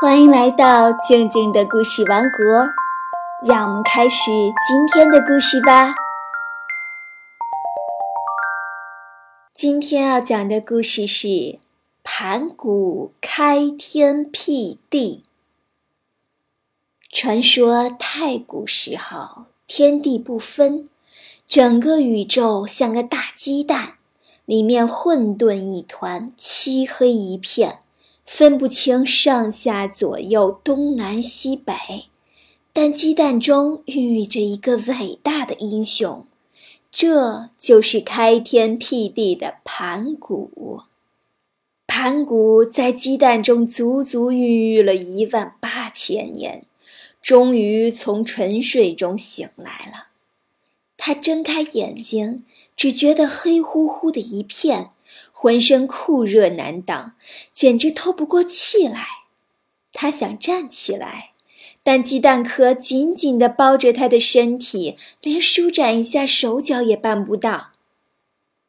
欢迎来到静静的故事王国，让我们开始今天的故事吧。今天要讲的故事是盘古开天辟地。传说太古时候，天地不分，整个宇宙像个大鸡蛋，里面混沌一团，漆黑一片。分不清上下左右东南西北，但鸡蛋中孕育着一个伟大的英雄，这就是开天辟地的盘古。盘古在鸡蛋中足足孕育了一万八千年，终于从沉睡中醒来了。他睁开眼睛，只觉得黑乎乎的一片。浑身酷热难当，简直透不过气来。他想站起来，但鸡蛋壳紧紧地包着他的身体，连舒展一下手脚也办不到。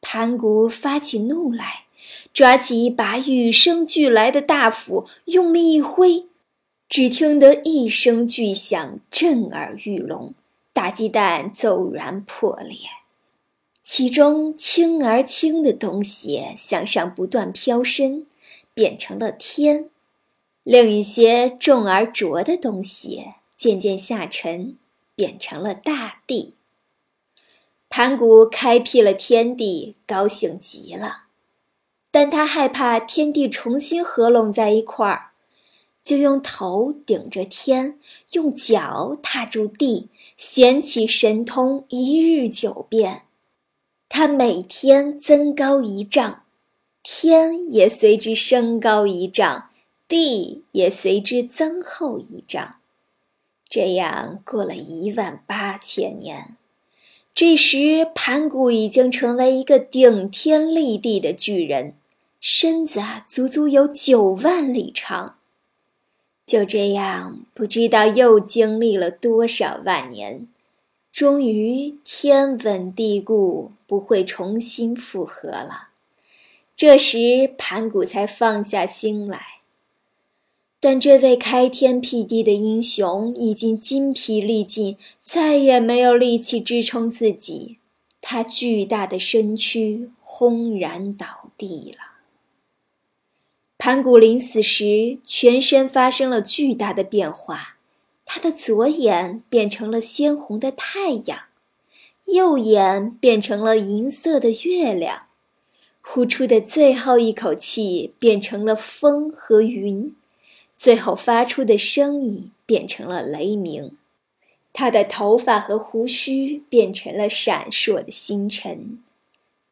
盘古发起怒来，抓起一把与生俱来的大斧，用力一挥，只听得一声巨响，震耳欲聋，大鸡蛋骤然破裂。其中轻而轻的东西向上不断飘升，变成了天；另一些重而浊的东西渐渐下沉，变成了大地。盘古开辟了天地，高兴极了，但他害怕天地重新合拢在一块儿，就用头顶着天，用脚踏住地，显起神通，一日九变。他每天增高一丈，天也随之升高一丈，地也随之增厚一丈。这样过了一万八千年，这时盘古已经成为一个顶天立地的巨人，身子啊足足有九万里长。就这样，不知道又经历了多少万年。终于天稳地固，不会重新复合了。这时盘古才放下心来。但这位开天辟地的英雄已经筋疲力尽，再也没有力气支撑自己，他巨大的身躯轰然倒地了。盘古临死时，全身发生了巨大的变化。他的左眼变成了鲜红的太阳，右眼变成了银色的月亮，呼出的最后一口气变成了风和云，最后发出的声音变成了雷鸣。他的头发和胡须变成了闪烁的星辰，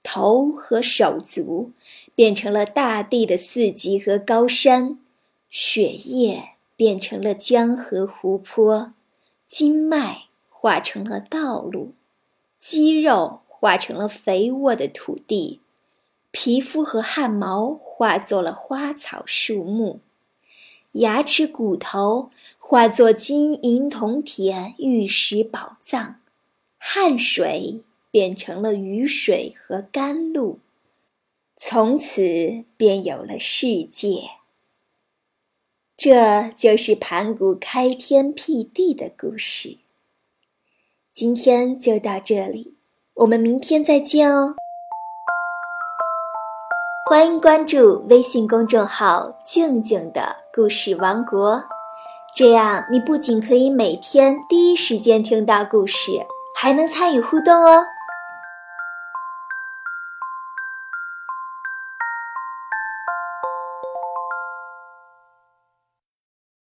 头和手足变成了大地的四极和高山，血液。变成了江河湖泊，经脉化成了道路，肌肉化成了肥沃的土地，皮肤和汗毛化作了花草树木，牙齿骨头化作金银铜铁玉石宝藏，汗水变成了雨水和甘露，从此便有了世界。这就是盘古开天辟地的故事。今天就到这里，我们明天再见哦！欢迎关注微信公众号“静静的故事王国”，这样你不仅可以每天第一时间听到故事，还能参与互动哦。